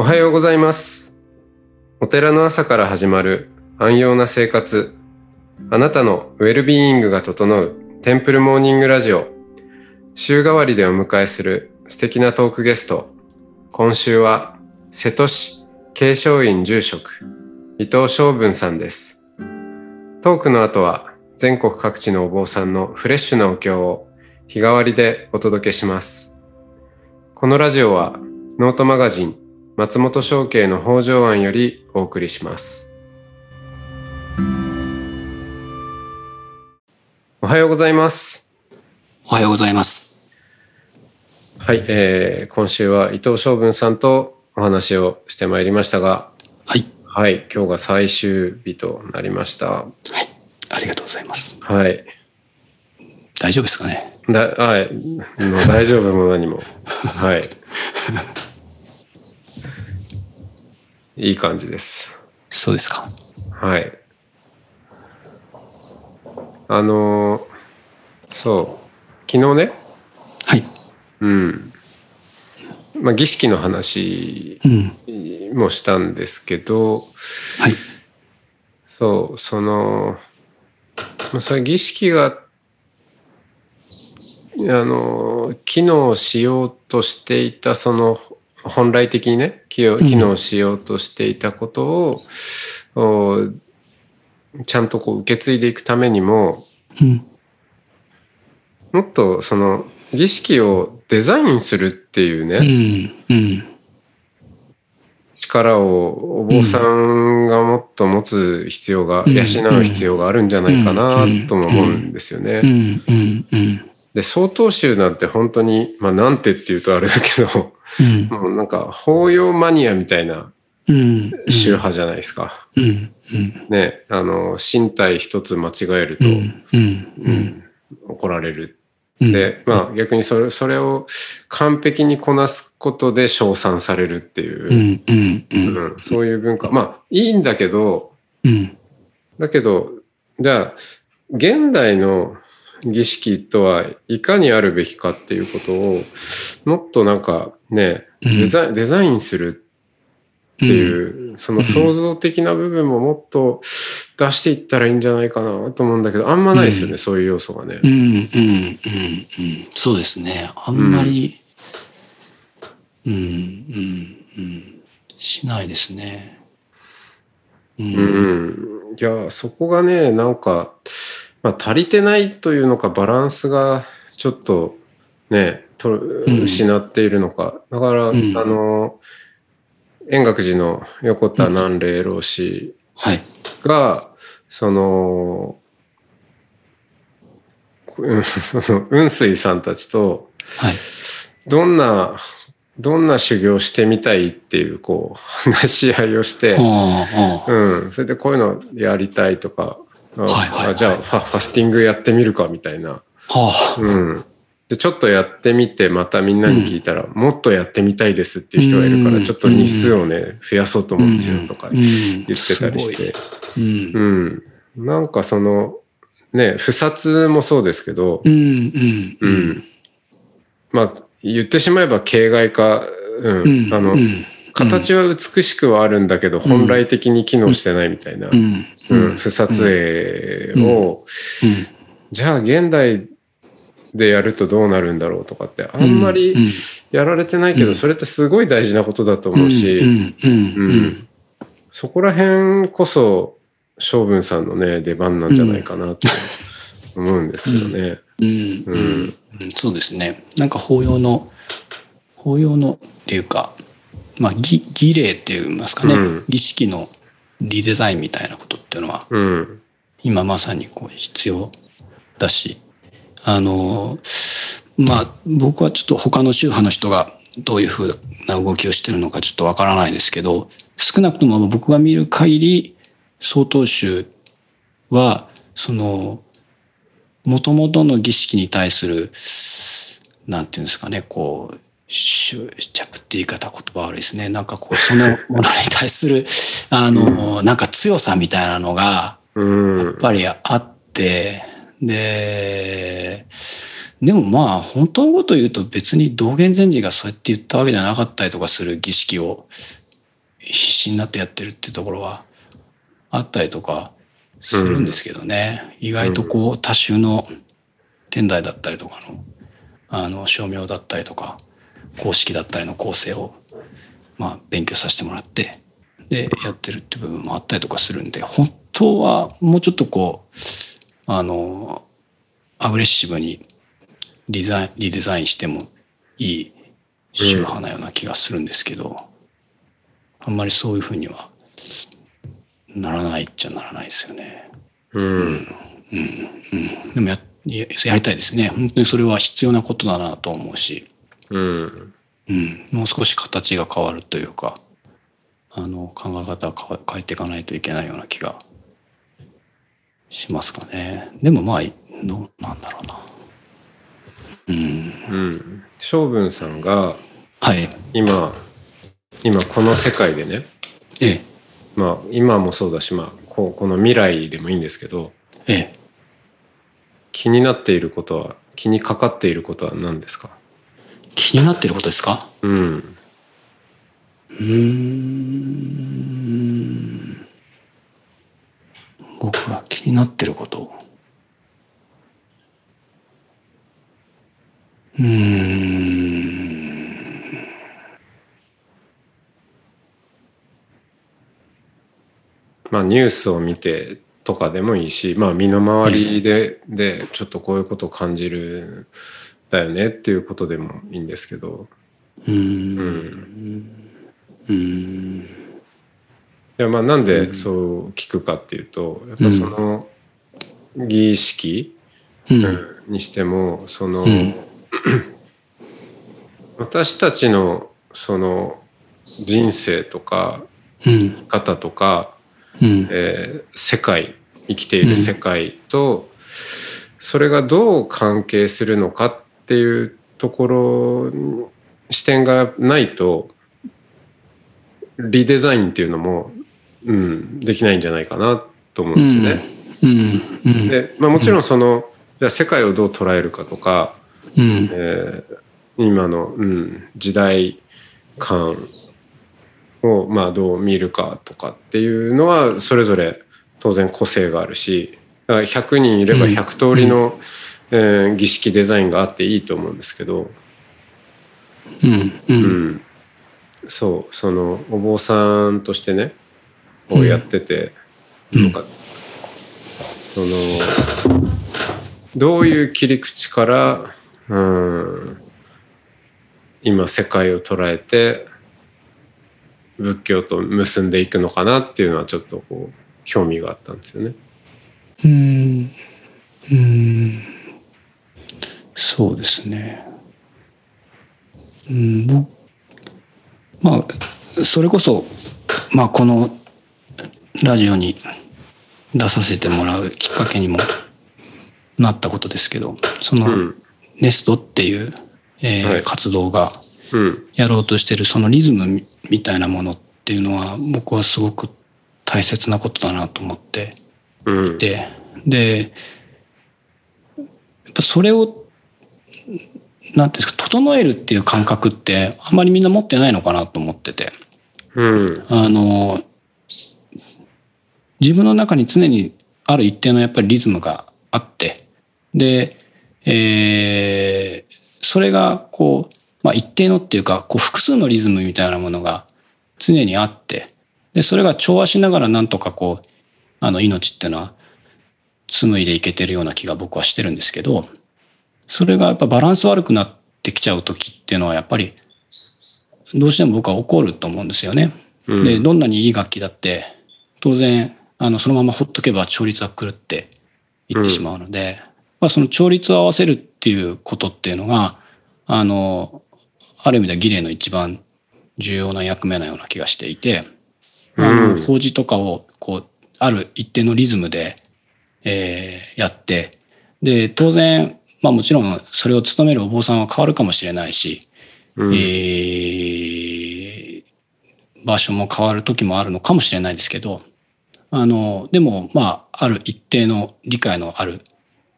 おはようございます。お寺の朝から始まる安養な生活。あなたのウェルビーイングが整うテンプルモーニングラジオ。週替わりでお迎えする素敵なトークゲスト。今週は瀬戸市慶祥院住職伊藤昌文さんです。トークの後は全国各地のお坊さんのフレッシュなお経を日替わりでお届けします。このラジオはノートマガジン松本商家の北条庵よりお送りします。おはようございます。おはようございます。はい、えー今週は伊藤昌文さんとお話をしてまいりましたが、はい。はい、今日が最終日となりました。はい。ありがとうございます。はい、大丈夫ですかね？だ、はい、もう大丈夫も何も。はい。いい感じです。そうですか。はい。あのーそう、昨日ね、はい。うん。まあ、儀式の話うん。もしたんですけど、はい。そう、その、まあ、それ儀式が、あの、機能しようとしていた、その、本来的にね、機能機能しようとしていたことを、おちゃんとこう受け継いでいくためにも、うん。もっとその儀式をデザインするっていううね、ん。うん。力をお坊さんがもっと持つ必要が、うん養う必要があるんじゃないかなとも思うんですよね。で、曹洞宗なんて本当に、まあなんてって言うとあれだけど、うん。もうなんか法要マニアみたいなうん。宗派じゃないですか。うん。うん。ね、あの、身体一つ間違えると、うん。怒られる。うん。で、まあ逆にそれ、それを完璧にこなすことで称賛されるっていう。うんそういう文化。まあいいんだけど、うん。だけど、じゃあ、現代の儀式とはいかにあるべきかっていうことを、もっとなんかね、デザインデザインするっていう、その創造的な部分ももっと出していったらいいんじゃないかなと思うんだけど、あんまないですよね、そういう要素がねう。ん。うん。うん。うん。そうですね。あんまり、うん。うん。うん。しないですね。う。うんん。いや、そこがね、なんか、まあ足りてないというのか、バランスがちょっとね、とん失っているのか。だから、んあの、円覚寺の横田南霊老師はい。が、その、うんその雲水さんたちと、はい。どんな、どんな修行してみたいっていう、こう、話し合いをして。うん、それでこういうのやりたいとか、あはいはいはいあじゃあファファスティングやってみるかみたいな。はあ。うん。で、ちょっとやってみて、またみんなに聞いたら、もっとやってみたいですっていう人がいるから、うんちょっと日数をね、増やそうと思うんですよとかうん言ってたりして。うん。うん。なんかその、ね、不殺もそうですけど、うん。うん。う。ん。まあ、言ってしまえば形骸化、うん。うん。あの、うん。形は美しくはあるんだけど、本来的に機能してないみたいな。うん。うん、不撮影を、うん。じゃあ現代でやるとどうなるんだろうとかってあんまりやられてないけど、うんそれってすごい大事なことだと思うし、うん。そこら辺こそ将軍さんのね出番なんじゃないかなと思うんですけどね。うん。うん。そうですね。なんか法要の、法要のっていうか、まあ、儀儀礼って言いますかね、うん。儀式のリデザインみたいなことっていうのは、うん、今まさにこう必要だしあのまあ僕はちょっと他の宗派の人がどういうふうな動きをしてるのかちょっとわからないですけど少なくとも僕が見る限り曹洞宗はその元々の儀式に対するなんていうんですかねこう執着って言い方言葉悪いですね。なんかこうそのものに対する あのなんか強さみたいなのがうん。やっぱりあってででもまあ本当のことを言うと別に道元禅師がそうやって言ったわけじゃなかったりとかする儀式を必死になってやってるっていうところはあったりとかするんですけどね、意外とこう多種の天台だったりとかのあの照明だったりとか公式だったりの構成をまあ勉強させてもらってでやってるって部分もあったりとかするんで本当はもうちょっとこうあのアグレッシブにデザインリデザインしてもいい宗派なような気がするんですけど、あんまりそういうふうにはならないっちゃならないですよね。うん。うん、でもやややりたいですね。本当にそれは必要なことだなと思うし、うん。うん、もう少し形が変わるというか、あの考え方を変えていかないといけないような気がしますかね。でもまあどうなんだろうな。うん、うん。将軍さんがはい。今、今この世界でね、ええ、まあ今もそうだし、まあこうこの未来でもいいんですけど、ええ。気になっていることは、気にかかっていることは何ですか？気になっていることですか？うん。うーん。僕が気になってること。うーん。まあニュースを見てとかでもいいし、まあ身の回りで、で、ちょっとこういうことを感じるんだよねっていうことでもいいんですけど、うん。ん。うーん。いやまあなんでそう聞くかっていうと、やっぱその儀式、うん。にしてもその、うん。私たちのその人生とかうん。生き方とか、うん。えー世界生きている世界と、それがどう関係するのかっていうところに視点がないとリデザインっていうのも、うん、できないんじゃないかなと思うんですよね。うんうんでまあ、もちろんその、じゃあ世界をどう捉えるかとか、うん。えー今の、うん、時代感を、まあ、どう見るかとかっていうのはそれぞれ当然個性があるしだから100人いればうん。100通りの、えー儀式デザインがあっていいと思うんですけど、うんううん。ん、そうそのお坊さんとしてねこうやってて、うん。とかそのどういう切り口からうん今世界を捉えて仏教と結んでいくのかなっていうのはちょっとこう興味があったんですよね。うんうんそうですね。うん、僕まあそれこそまあこのラジオに出させてもらうきっかけにもなったことですけどそのうん。ネストっていう、えーはい。活動がうん。やろうとしてるそのリズムみみたいなものっていうのは僕はすごく大切なことだなと思ってうん。ででやっぱそれをなんていうんですか整えるっていう感覚ってあんまりみんな持ってないのかなと思ってて。うん。あの自分の中に常にある一定のやっぱりリズムがあって。で、えーそれがこう、まあ、一定のっていうかこう複数のリズムみたいなものが常にあって。でそれが調和しながらなんとかこうあの命っていうのは紡いでいけてるような気が僕はしてるんですけどそれがやっぱバランス悪くなってきちゃう時っていうのはやっぱりどうしても僕は起こると思うんですよね。うん。でどんなにいい楽器だって当然あのそのままほっとけば調律は狂っていってしまうので、まあ、その調律を合わせるっていうことっていうのがあのある意味では儀礼の一番重要な役目なような気がしていて、あのうん法事とかをこうある一定のリズムで、えーやってで当然、まあ、もちろんそれを務めるお坊さんは変わるかもしれないし、うん。えー場所も変わる時もあるのかもしれないですけどあのでもまあある一定の理解のある、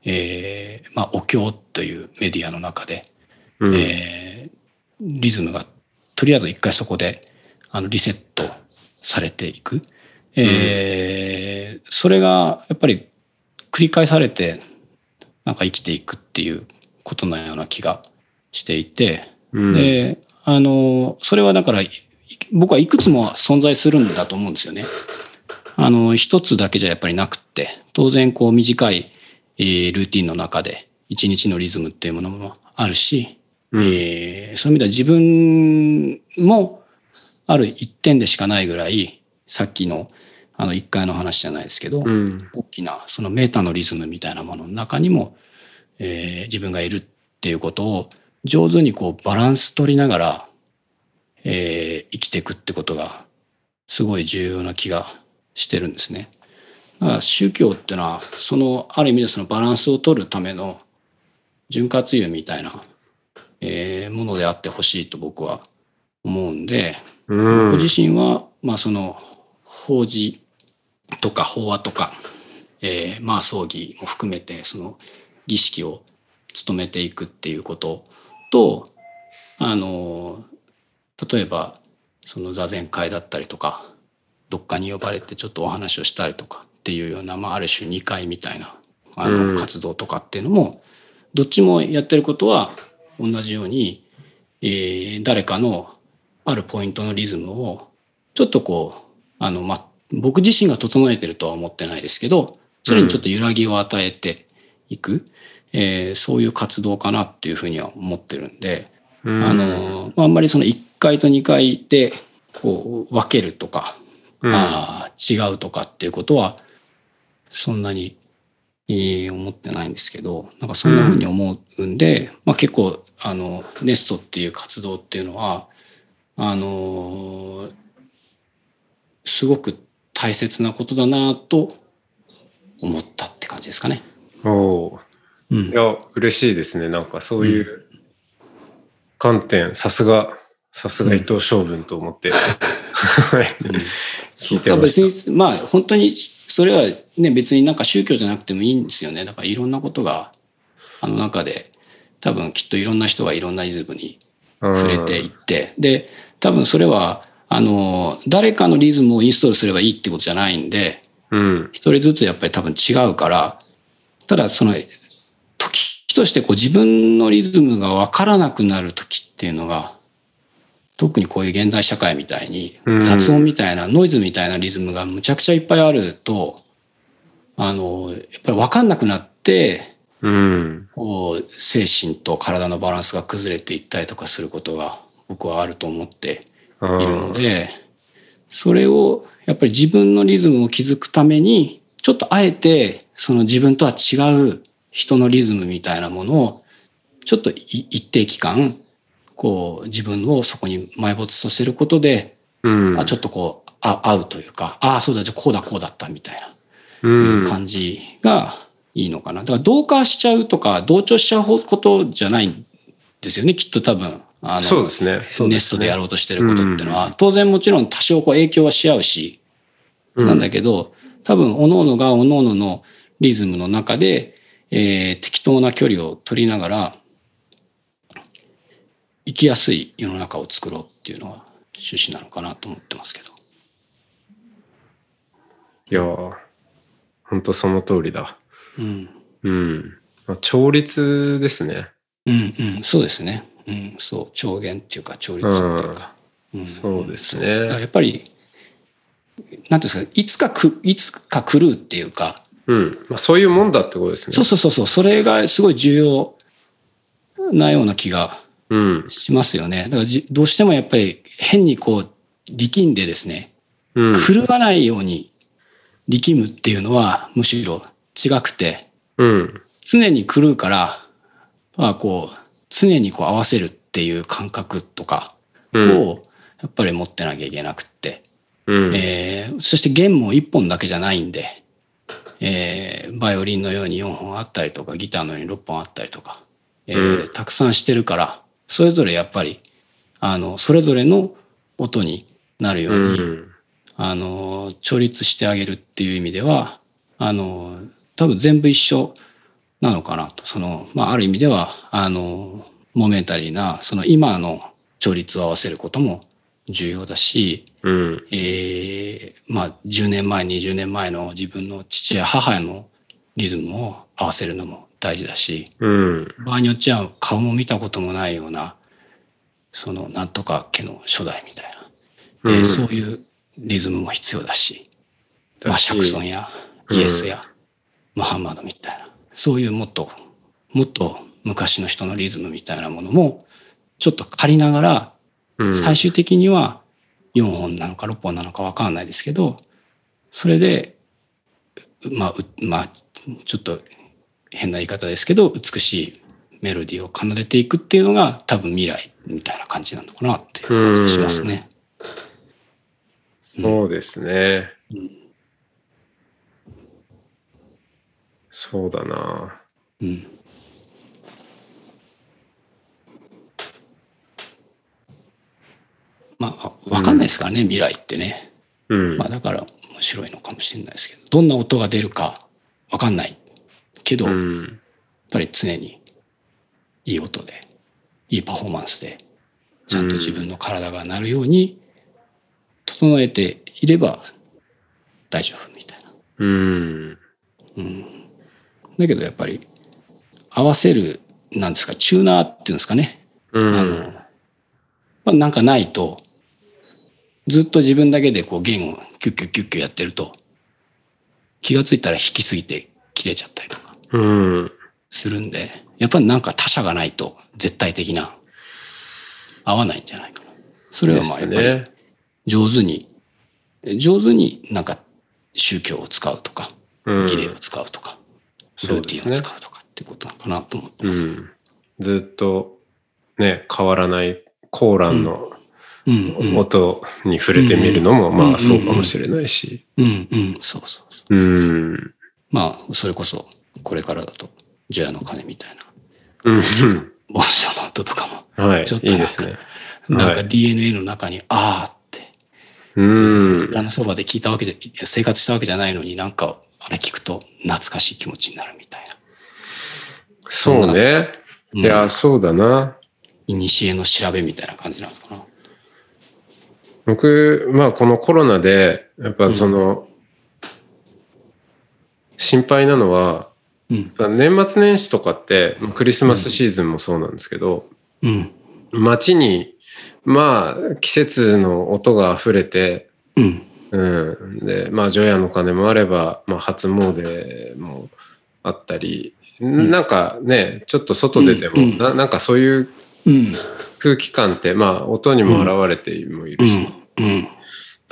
えーまあ、お経というメディアの中で、うん。えーリズムがとりあえず一回そこであのリセットされていく。えー、それがやっぱり繰り返されてなんか生きていくっていうことのような気がしていて、うんであのそれはだからい僕はいくつも存在するんだと思うんですよね。あの一つだけじゃやっぱりなくって当然こう短い、えールーティンの中で一日のリズムっていうものもあるし、うんえーそういう意味では自分もある一点でしかないぐらいさっきのあの一回の話じゃないですけど、うん大きなそのメータのリズムみたいなものの中にも、えー自分がいるっていうことを上手にこうバランス取りながら、えー生きていくってことがすごい重要な気がしてるんですね。だから宗教っていうのはそのある意味でそのバランスを取るための潤滑油みたいな、えーものであってほしいと僕は思うんで、うん僕自身は、まあ、その法事とか法話とか、えーまあ葬儀も含めてその儀式を務めていくっていうこととあの例えばその座禅会だったりとかどっかに呼ばれてちょっとお話をしたりとかっていうような、まあ、ある種2回みたいなあうん。の活動とかっていうのも、どっちもやってることは同じように、えー誰かのあるポイントのリズムをちょっとこうあの、まあ、僕自身が整えてるとは思ってないですけどそれにちょっと揺らぎを与えていく、えーそういう活動かなっていうふうには思ってるんで、うん。あのまああんまりその1回と2回でこう分けるとか、うん。あー違うとかっていうことはそんなに、えー思ってないんですけどなんかそんなふうに思うんで、まあ、結構あのネストっていう活動っていうのはあのーすごく大切なことだなと思ったって感じですかね。おおうん。いや嬉しいですね。なんかそういう観点さすがさすが伊藤昌文と思って、はい 聞いてま別しにまあ本当にそれはね別になんか宗教じゃなくてもいいんですよね。だからいろんなことがあの中で多分きっといろんな人がいろんなリズムにた触れていって。で多分それはあの誰かのリズムをインストールすればいいってことじゃないんでうん。一人ずつやっぱり多分違うからただその時としてこう自分のリズムが分からなくなる時っていうのが特にこういう現代社会みたいにうん。雑音みたいなノイズみたいなリズムがむちゃくちゃいっぱいあるとあのやっぱり分かんなくなってうん。こう精神と体のバランスが崩れていったりとかすることが僕はあると思って。あいるのーでそれをやっぱり自分のリズムを築くためにちょっとあえてその自分とは違う人のリズムみたいなものをちょっとい一定期間こう自分をそこに埋没させることで、うん。あちょっとこうあ合うというかああそうだじゃあこうだこうだったみたいなうん。感じがいいのかな。だから同化しちゃうとか同調しちゃうことじゃないんですよねきっと多分あのそうですね。すね。ネストでやろうとしてることっていうのは、当然もちろん多少こう影響はし合うし、うん。なんだけど多分各々が各々のリズムの中で、えー適当な距離を取りながら生きやすい世の中を作ろうっていうのが趣旨なのかなと思ってますけど。いやー本当その通りだ。うん、うん。まあ調律ですね。うん、うん、そうですね。うん、そう調弦っていうか調律っていうか。うん。そうですね。やっぱりなんていうんですかいつかくいつか狂うっていうか。うん。まあそういうもんだってことですね。そうそうそうそう。それがすごい重要なような気がうん。しますよね。だからじどうしてもやっぱり変にこう力んでですねうん。狂わないように力むっていうのはむしろ違くてうん。常に狂うからまあこう常にこう合わせるっていう感覚とかうん。をやっぱり持ってなきゃいけなくって、うん。えーそして弦も1本だけじゃないんで、えーバイオリンのように4本あったりとかギターのように6本あったりとか、えーうん。たくさんしてるからそれぞれやっぱりあのそれぞれの音になるように、うん。あの調律してあげるっていう意味ではあの多分全部一緒なのかなと。その、まあ、ある意味ではあのモメンタリーなその今の調律を合わせることも重要だし、うん。えーまあ10年前20年前の自分の父や母のリズムを合わせるのも大事だしうん。場合によっちゃ顔も見たこともないようなそのなんとか家の初代みたいな、えーうん。そういうリズムも必要だし、まあ、シャクソンやうんイエスやムハンマドみたいなそういうもっともっと昔の人のリズムみたいなものもちょっと借りながらうん最終的には4本なのか6本なのか分かんないですけどそれでまあうまあちょっと変な言い方ですけど美しいメロディーを奏でていくっていうのが多分未来みたいな感じなのかなっていう感じがしますね。そうですね。うんそうだな。うんまあ分かんないですからね、未来ってね。うん。まあだから面白いのかもしれないですけどどんな音が出るか分かんないけど、やっうん。ぱり常にいい音でいいパフォーマンスでちゃんと自分の体が鳴るように整えていれば大丈夫みたいな。うん。うん、だけどやっぱり合わせるなんですかチューナーっていうんですかね、うあのん。まあ、なんかないとずっと自分だけでこう弦をキュッキュッキュッキュやってると気がついたら弾きすぎて切れちゃったりとかうん。するんでやっぱりなんか他者がないと絶対的な合わないんじゃないかな。それはまあやっぱりね。上手に上手になんか宗教を使うとかうん儀礼を使うとか、ルーティンを使うとかってことなのかなと思ってます。うん。ずっとね、変わらないコーランの音に触れてみるのも、うんまあそうかもしれないし。うんうんそうそううん。まあそれこそこれからだと除夜の鐘みたいなうん。盆栽の音とかもはい。ちょっといいですね。なんかはい DNA の中に「ああ」ってうん。裏のそばで聞いたわけじゃ生活したわけじゃないのになんかあれ聞くと懐かしい気持ちになるみたいな。そうね。うんいや、そうだな。古の調べみたいな感じなんですかな。僕、まあこのコロナで、やっぱその、心配なのは、うん年末年始とかって、クリスマスシーズンもそうなんですけど、うん街に、まあ、季節の音が溢れて、うんうん。で、まあ、除夜の鐘もあれば、まあ、初詣もあったり、なんかね、ちょっと外出ても、うん。ななんかそういううん。空気感って、まあ、音にも現れてもいるし、うん。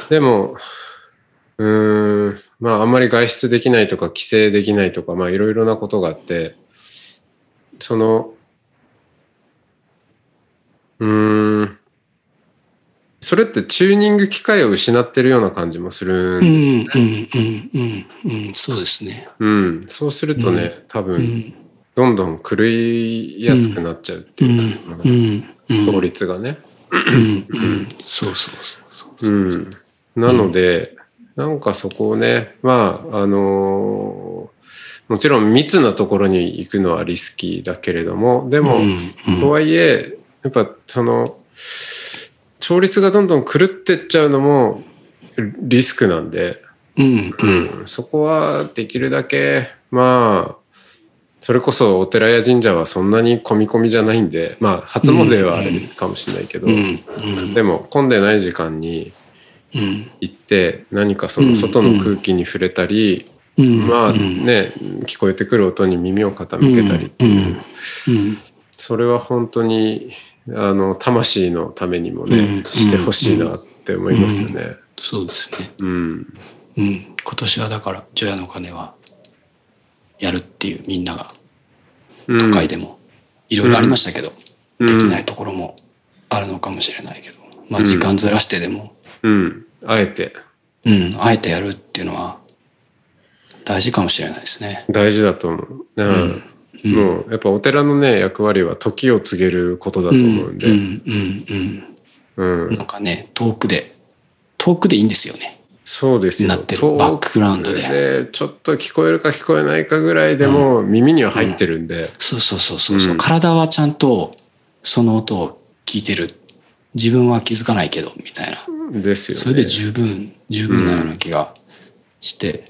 でも、うーん、まあ、あんまり外出できないとか、帰省できないとか、まあ、いろいろなことがあって、その、うーん、それってチューニング機械を失ってるような感じもするうんんうんうんうんうんそうですね。うん、そうするとね、多分、どんどん狂いやすくなっちゃうっていうか、効率がね。そうそうそう。うん。なので、なんかそこをね、まあ、あのーもちろん密なところに行くのはリスキーだけれども、でも、とはいえ、やっぱその、調律がどんどん狂ってっちゃうのもリスクなんで、うんうん、そこはできるだけまあそれこそお寺や神社はそんなに込み込みじゃないんでまあ初詣はあれかもしれないけど、でも混んでない時間にうん。行って何かその外の空気に触れたり、うんまあうん。ね聞こえてくる音に耳を傾けたりっていう、うん。それは本当にあの魂のためにもね、うんしてほしいなって思いますよね。そうですね。うん、うん。今年はだから除夜の鐘はやるっていうみんながうん。都会でもいろいろありましたけど、うん。できないところもあるのかもしれないけど、まあ時間ずらしてでも、うん、あえて。うん、あえてやるっていうのは大事かもしれないですね。大事だと思う。うん。うんもうやっぱお寺のね役割は時を告げることだと思うんで、うんうんうんうん、なんかね遠くで遠くでいいんですよね。そうですよ。なってるバックグラウンドででちょっと聞こえるか聞こえないかぐらいでも耳には入ってるんで、そうそうそうそうそう、うん体はちゃんとその音を聞いてる自分は気づかないけど、みたいな。ですよね。それで十分、十分なような気がして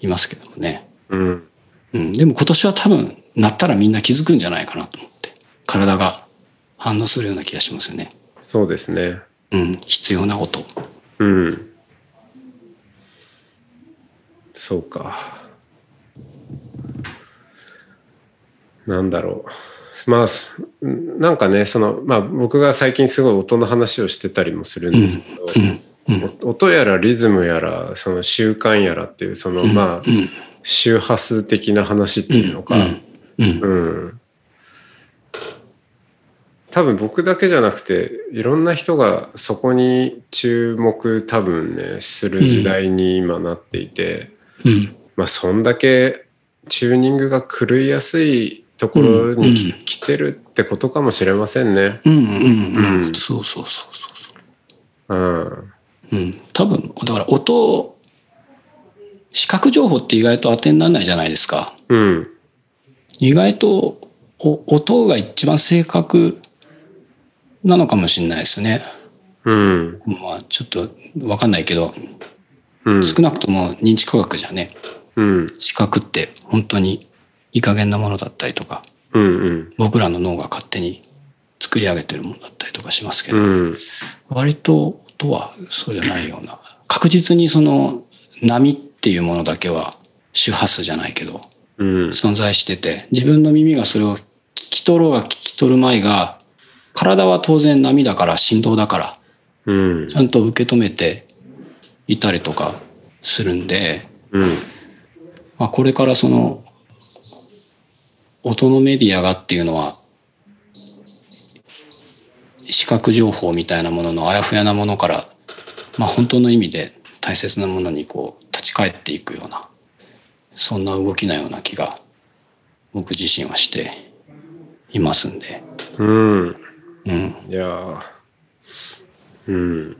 いますけどもね。うん。うん。でも今年は多分、なったらみんな気づくんじゃないかなと思って。体が反応するような気がしますよね。そうですね。うん。必要なこと。うん。そうか。なんだろう。まあ、すなんかね、その、まあ僕が最近すごい音の話をしてたりもするんですけど、うん。うん。お音やらリズムやら、その習慣やらっていう、その、まあ、うん。周波数的な話っていうのか、うん。うん。多分僕だけじゃなくていろんな人がそこに注目多分ねする時代に今なっていて、うん。まあそんだけチューニングが狂いやすいところにき、うん来てるってことかもしれませんね。うん。うん。うんそうそうそううん。そう。うん。多分、だから音、視覚情報って意外と当てにならないじゃないですか。うん。意外とお音が一番正確なのかもしれないですね。うん。まあちょっとわかんないけど、うん。少なくとも認知科学じゃね、うん。視覚って本当にいい加減なものだったりとか、うん。うん。僕らの脳が勝手に作り上げてるものだったりとかしますけど、うん。割と音はそうじゃないような、確実にその波っていうものだけは周波数じゃないけど、うん。存在してて、自分の耳がそれを聞き取ろうが聞き取る前が、体は当然波だから振動だから、うんち。ゃんと受け止めていたりとかするんで、うん。まあ、これからその、音のメディアがっていうのは、視覚情報みたいなもののあやふやなものから、まあ本当の意味で大切なものにこう立ち返っていくような、そんな動きなような気が僕自身はしていますんで。うん。うん。いやーうん。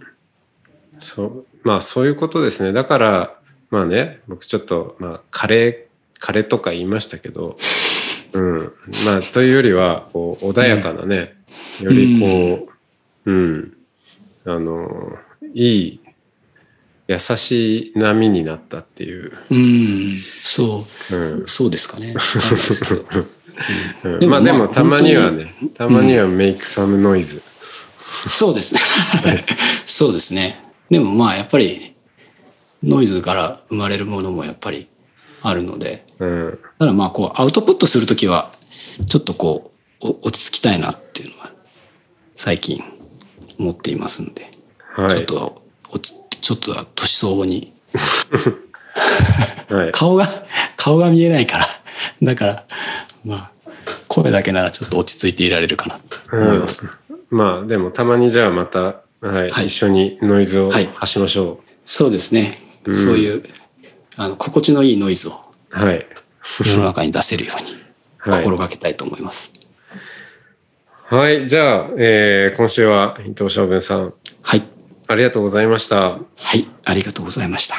そう、まあそういうことですね。だから、まあね、僕ちょっと、まあ、カレー、カレーとか言いましたけど、うん。まあ、というよりは、こう、穏やかなね、よりこう、うん、あの、いい、優しい波になったっていう。うん、そうんう、そうですかね。まあでもまあたまにはね、たまにはメイクサムノイズ。そうですね。そうですね。でもまあやっぱりノイズから生まれるものもやっぱりあるので、うん。ただまあこうアウトプットするときはちょっとこうお落ち着きたいなっていうのは最近思っていますんで、はい。ちょっと落ちちょっと年相応に はい。顔が顔が見えないからだからまあ声だけならちょっと落ち着いていられるかなと思います。まあでもたまにじゃあまた、はいはい一緒にノイズをはい発しましょそうですね。うんそういうあの心地のいいノイズをう。はい。世の中に出せるように はい心がけたいと思います。はい。じゃあ、えー今週は伊藤昌文さん、はい。ありがとうございました。はい。ありがとうございました。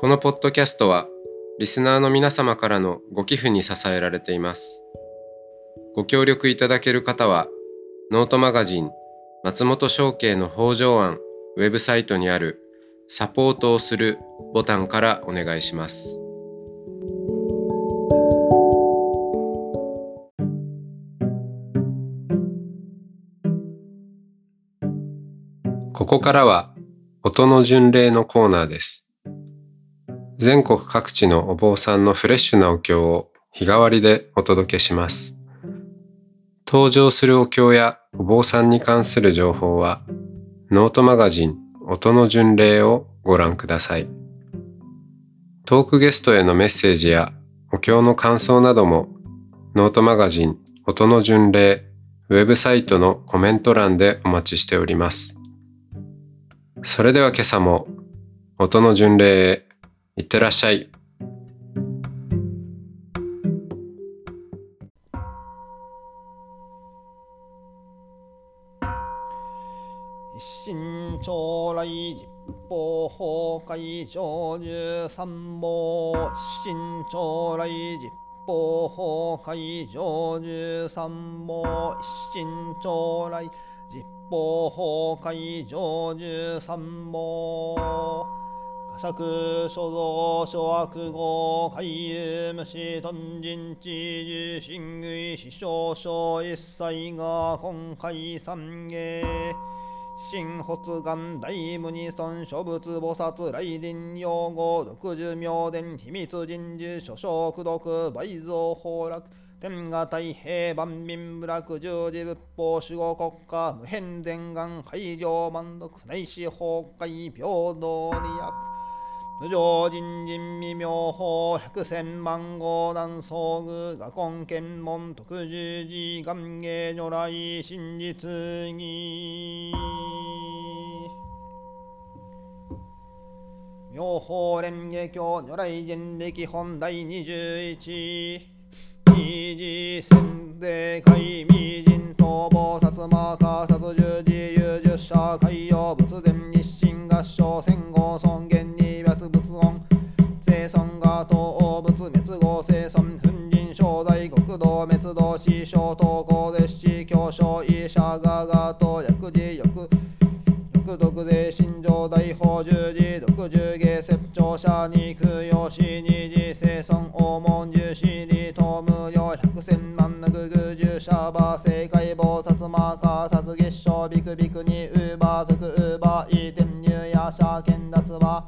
このポッドキャストは、リスナーの皆様からのご寄付に支えられています。ご協力いただける方は、ノートマガジン、松本商家の北条案、ウェブサイトにあるサポートをするボタンからお願いします。ここからは音の巡礼のコーナーです。全国各地のお坊さんのフレッシュなお経を日替わりでお届けします。登場するお経やお坊さんに関する情報はノートマガジン音の巡礼をご覧ください。トークゲストへのメッセージやお経の感想などもノートマガジン音の巡礼ウェブサイトのコメント欄でお待ちしております。それでは今朝も音の巡礼へいってらっしゃい。一心将来法法会上十三毛新朝来実法法会上十三毛新朝来法法会上十三毛釈所蔵諸悪語海遊無視頓人知重心類死傷症一切が今回三芸。新発願大無二尊諸仏菩薩来臨用語六十妙伝秘密人事諸書苦毒倍増崩落天下太平万民部落十字仏法守護国家無変伝願改良満足内視崩壊平等利益。無常人人未妙法百千万号南総具画根検問特十字願芸如来真実義。妙法蓮華経如来人力本第二十一。二次宣定会未人逃亡薩摩加殺十字有十社海洋仏伝日清合唱戦後尊厳二別仏音生尊が東仏滅後生尊粉人正代国道滅道師匠東高列子教書医者ががと薬事欲欲毒税心情大法十字毒十芸説長者に供養し二ググ十者馬正解菩薩マーカー殺月賞ビクビクにウーバー族ウーバーイーテンニューヤシャーケンダツは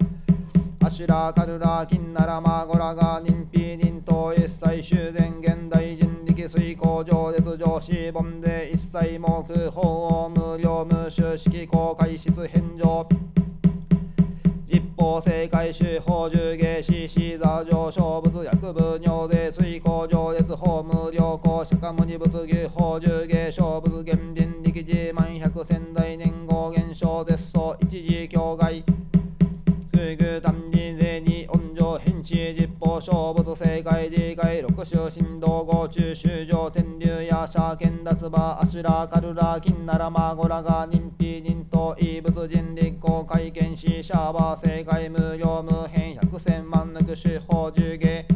アシュラカルラキンナラマゴラガ人皮人頭一切修繕現代人力水工上列上司本で一切目法を無料無収式公開室返上。実法正解手法重芸師死座上勝物薬部尿で水工上列法無料公釈迦無二仏牛法重芸勝物現人力自万百千代年号現象絶相一時境外空具単人税に温情変地実法勝物正解自戒六種振動合中修上天竜や社剣脱馬アシュラカルラ金ならマゴラが人皮人と異物人立公会見しシャーバー正解無料無変百千万抜く手法重芸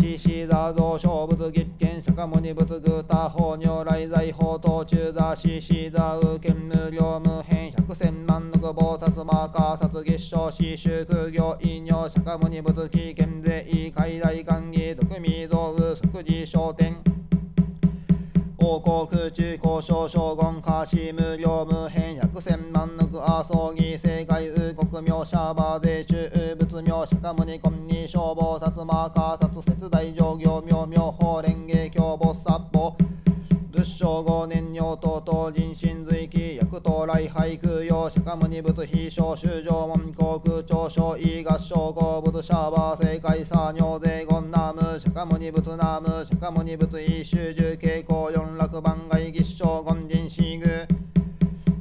獅子座像勝仏月釈迦牟尼仏具他法如来財法等中座獅子座右見無料無変百千万の菩薩マーカー殺月賞四宗空行異尿釈迦牟尼仏危険税異海大歓義毒味道具即時商店王国空中交渉将軍下士無料無変百千万の阿葬儀正解右国名シャーバー税中仏名釈迦牟尼金に消防薩摩カー殺節大上行妙妙法蓮。正五年尿等々人心随記薬等来俳句用釈迦牟尼仏非小修上門航空長所異合唱合仏シャーバー正解作尿税言ナム釈迦牟尼仏ナム釈迦牟尼仏異修十傾向四楽番外儀正言人死具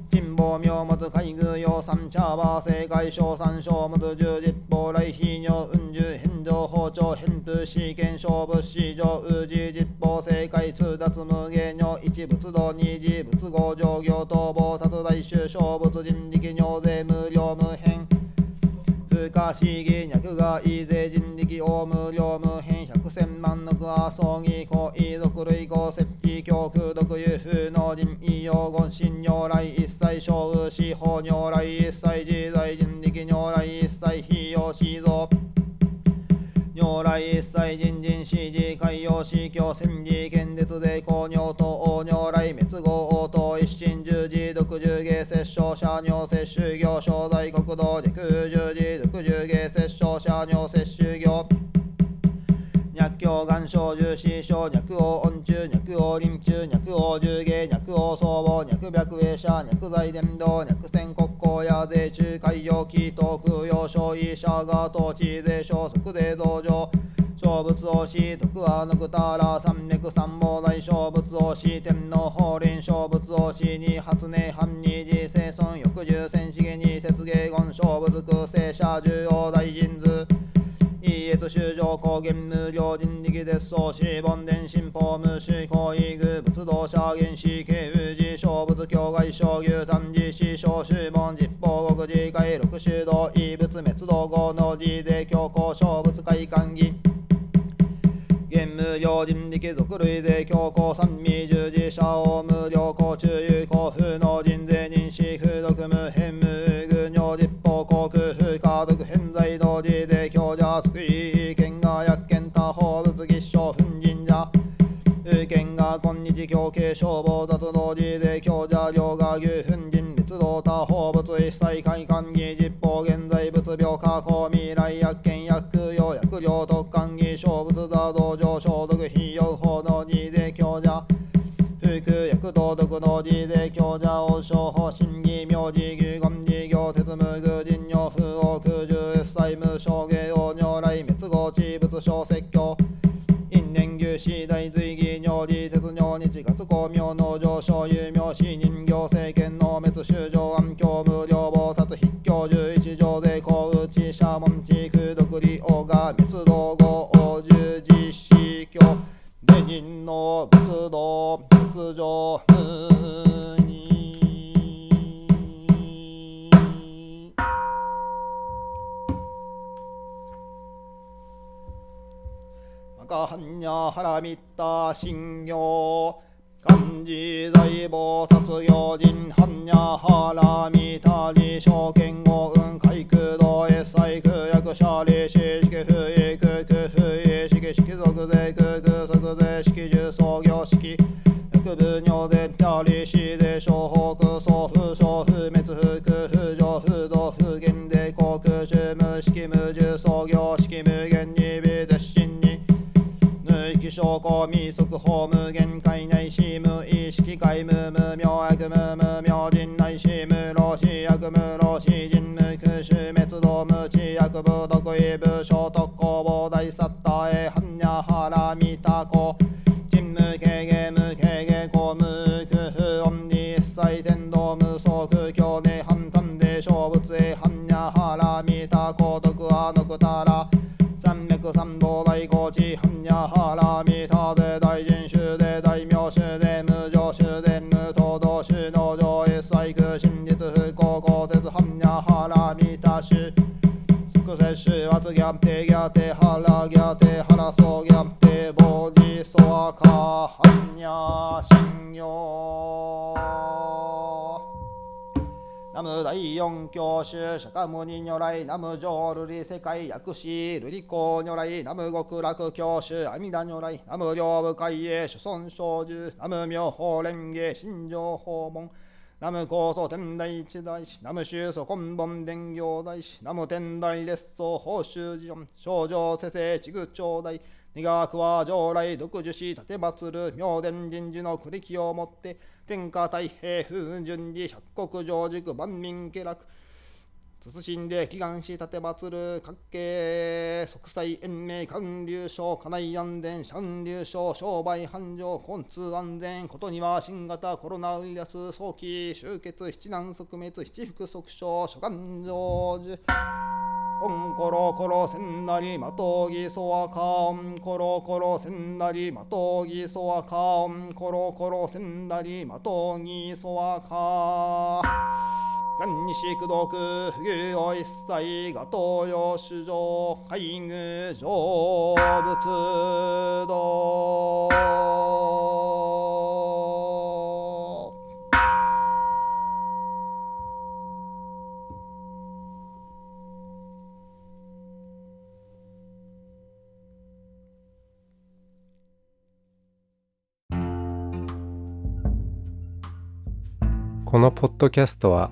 珍宝妙物海具用三茶バー正解小三小物十実法来非尿運十返上包丁返風試験勝負市場宇治実法正解通達無芸尿一仏道二次仏合上行逃亡殺大衆小仏人力尿税無料無変不可思議脈がい税人力大無料無変百千万の阿葬儀行遺族類合設置教空毒有風能人異用言心如来一切小雨司法如来一切自在人力如来一切非用思像如来一切人人史事海洋司教戦時剣絶で公尿と王如来滅後応答一心十字独十芸摂生者尿摂取業商在国道陸十字独十芸摂生者尿摂取業脈境眼症重視症脈王音中脈王臨中脈王重芸脈王僧帽脈白衛者脈在伝道脈線国交や税中海洋気東空用所医者が統治税消息税同情。勝仏をし徳はのくたら三脈三宝大勝仏をし天皇法輪。小仏王子に発明藩二次生存。翌十戦資源に節芸言小仏空聖者重要大臣。図異越修上高原無料人力絶相四本伝新法無視行為具仏道者原始慶宇寺小仏境外小牛単寺師小修門実法国寺界六種道異物滅道後の字で強行小物会館銀現無料人力属類で強行三味従事者を無料公中有交付の人税認識不読無変無具尿実法航空不可読偏在同時で強者即位権が薬権他法物技商粉神者有権が今日強形消防脱同時で強者両が牛粉人律道他法物一切開館技実法現在物病加工未来薬権薬用薬料特管技小物座道場消毒費用法の字で強者。副薬道徳の字で強者王将法審議名字牛言事業説無具人尿不王空十債務証芸縁牛死大随義尿理絶尿日月光明の上昇有名死人行政権の滅修上暗境無料菩薩筆教十一条で高内社門地空独利王が密道後王十字死教下人の仏道仏上赤般若波羅蜜多信行漢字大菩薩行人般若波羅蜜多自証券語運海空道越西空役者利子式不意空空不意式式属税空空即税式重創業式薬部尿でピャリシで小北総不小不滅不証拠未速法無限界内し無意識界無無明悪無無明人内し無老死悪無老死人無空襲滅道無知悪部毒意部小特攻防大サッタへ般若波羅蜜多公人無軽減無軽減公無空不音に一切天道無双空境内反三で小仏へ般若波羅蜜多公徳はのくたら三脈三道大高知般若波羅蜜多で大人衆で大名衆で無常衆で無東道衆農場一切空真実不幸公説般若波羅蜜多衆即接種圧ギャンテギャテハラギャテハラソギャンテボジソワカ般若心経ム第四教主釈迦牟尼如来ナム浄瑠璃世界薬師瑠璃光如来ナム極楽教主阿弥陀如来ナム両部会へ諸尊小寿ナム妙法蓮華心情訪問ナム高祖天台一大師ナム宗祖根本伝行大師ナム天台列祖法宗寺音少女世世地具長大二学は将来独自し立て祭る明殿人事の栗木をもって天下太平風順寺百国上軸万民家楽。謹んで祈願し立て祭る各系即祭延命官流省家内安全三流省商売繁盛交通安全ことには新型コロナウイルス早期終結七難即滅七福即傷諸願成就オンコロコロせんなりまとぎそわか。オンコロコロせんなりまとぎそわかオンコロコロせんなりまとぎそわか。元西苦毒不義を一切が東洋主上海具成仏道このポッドキャストは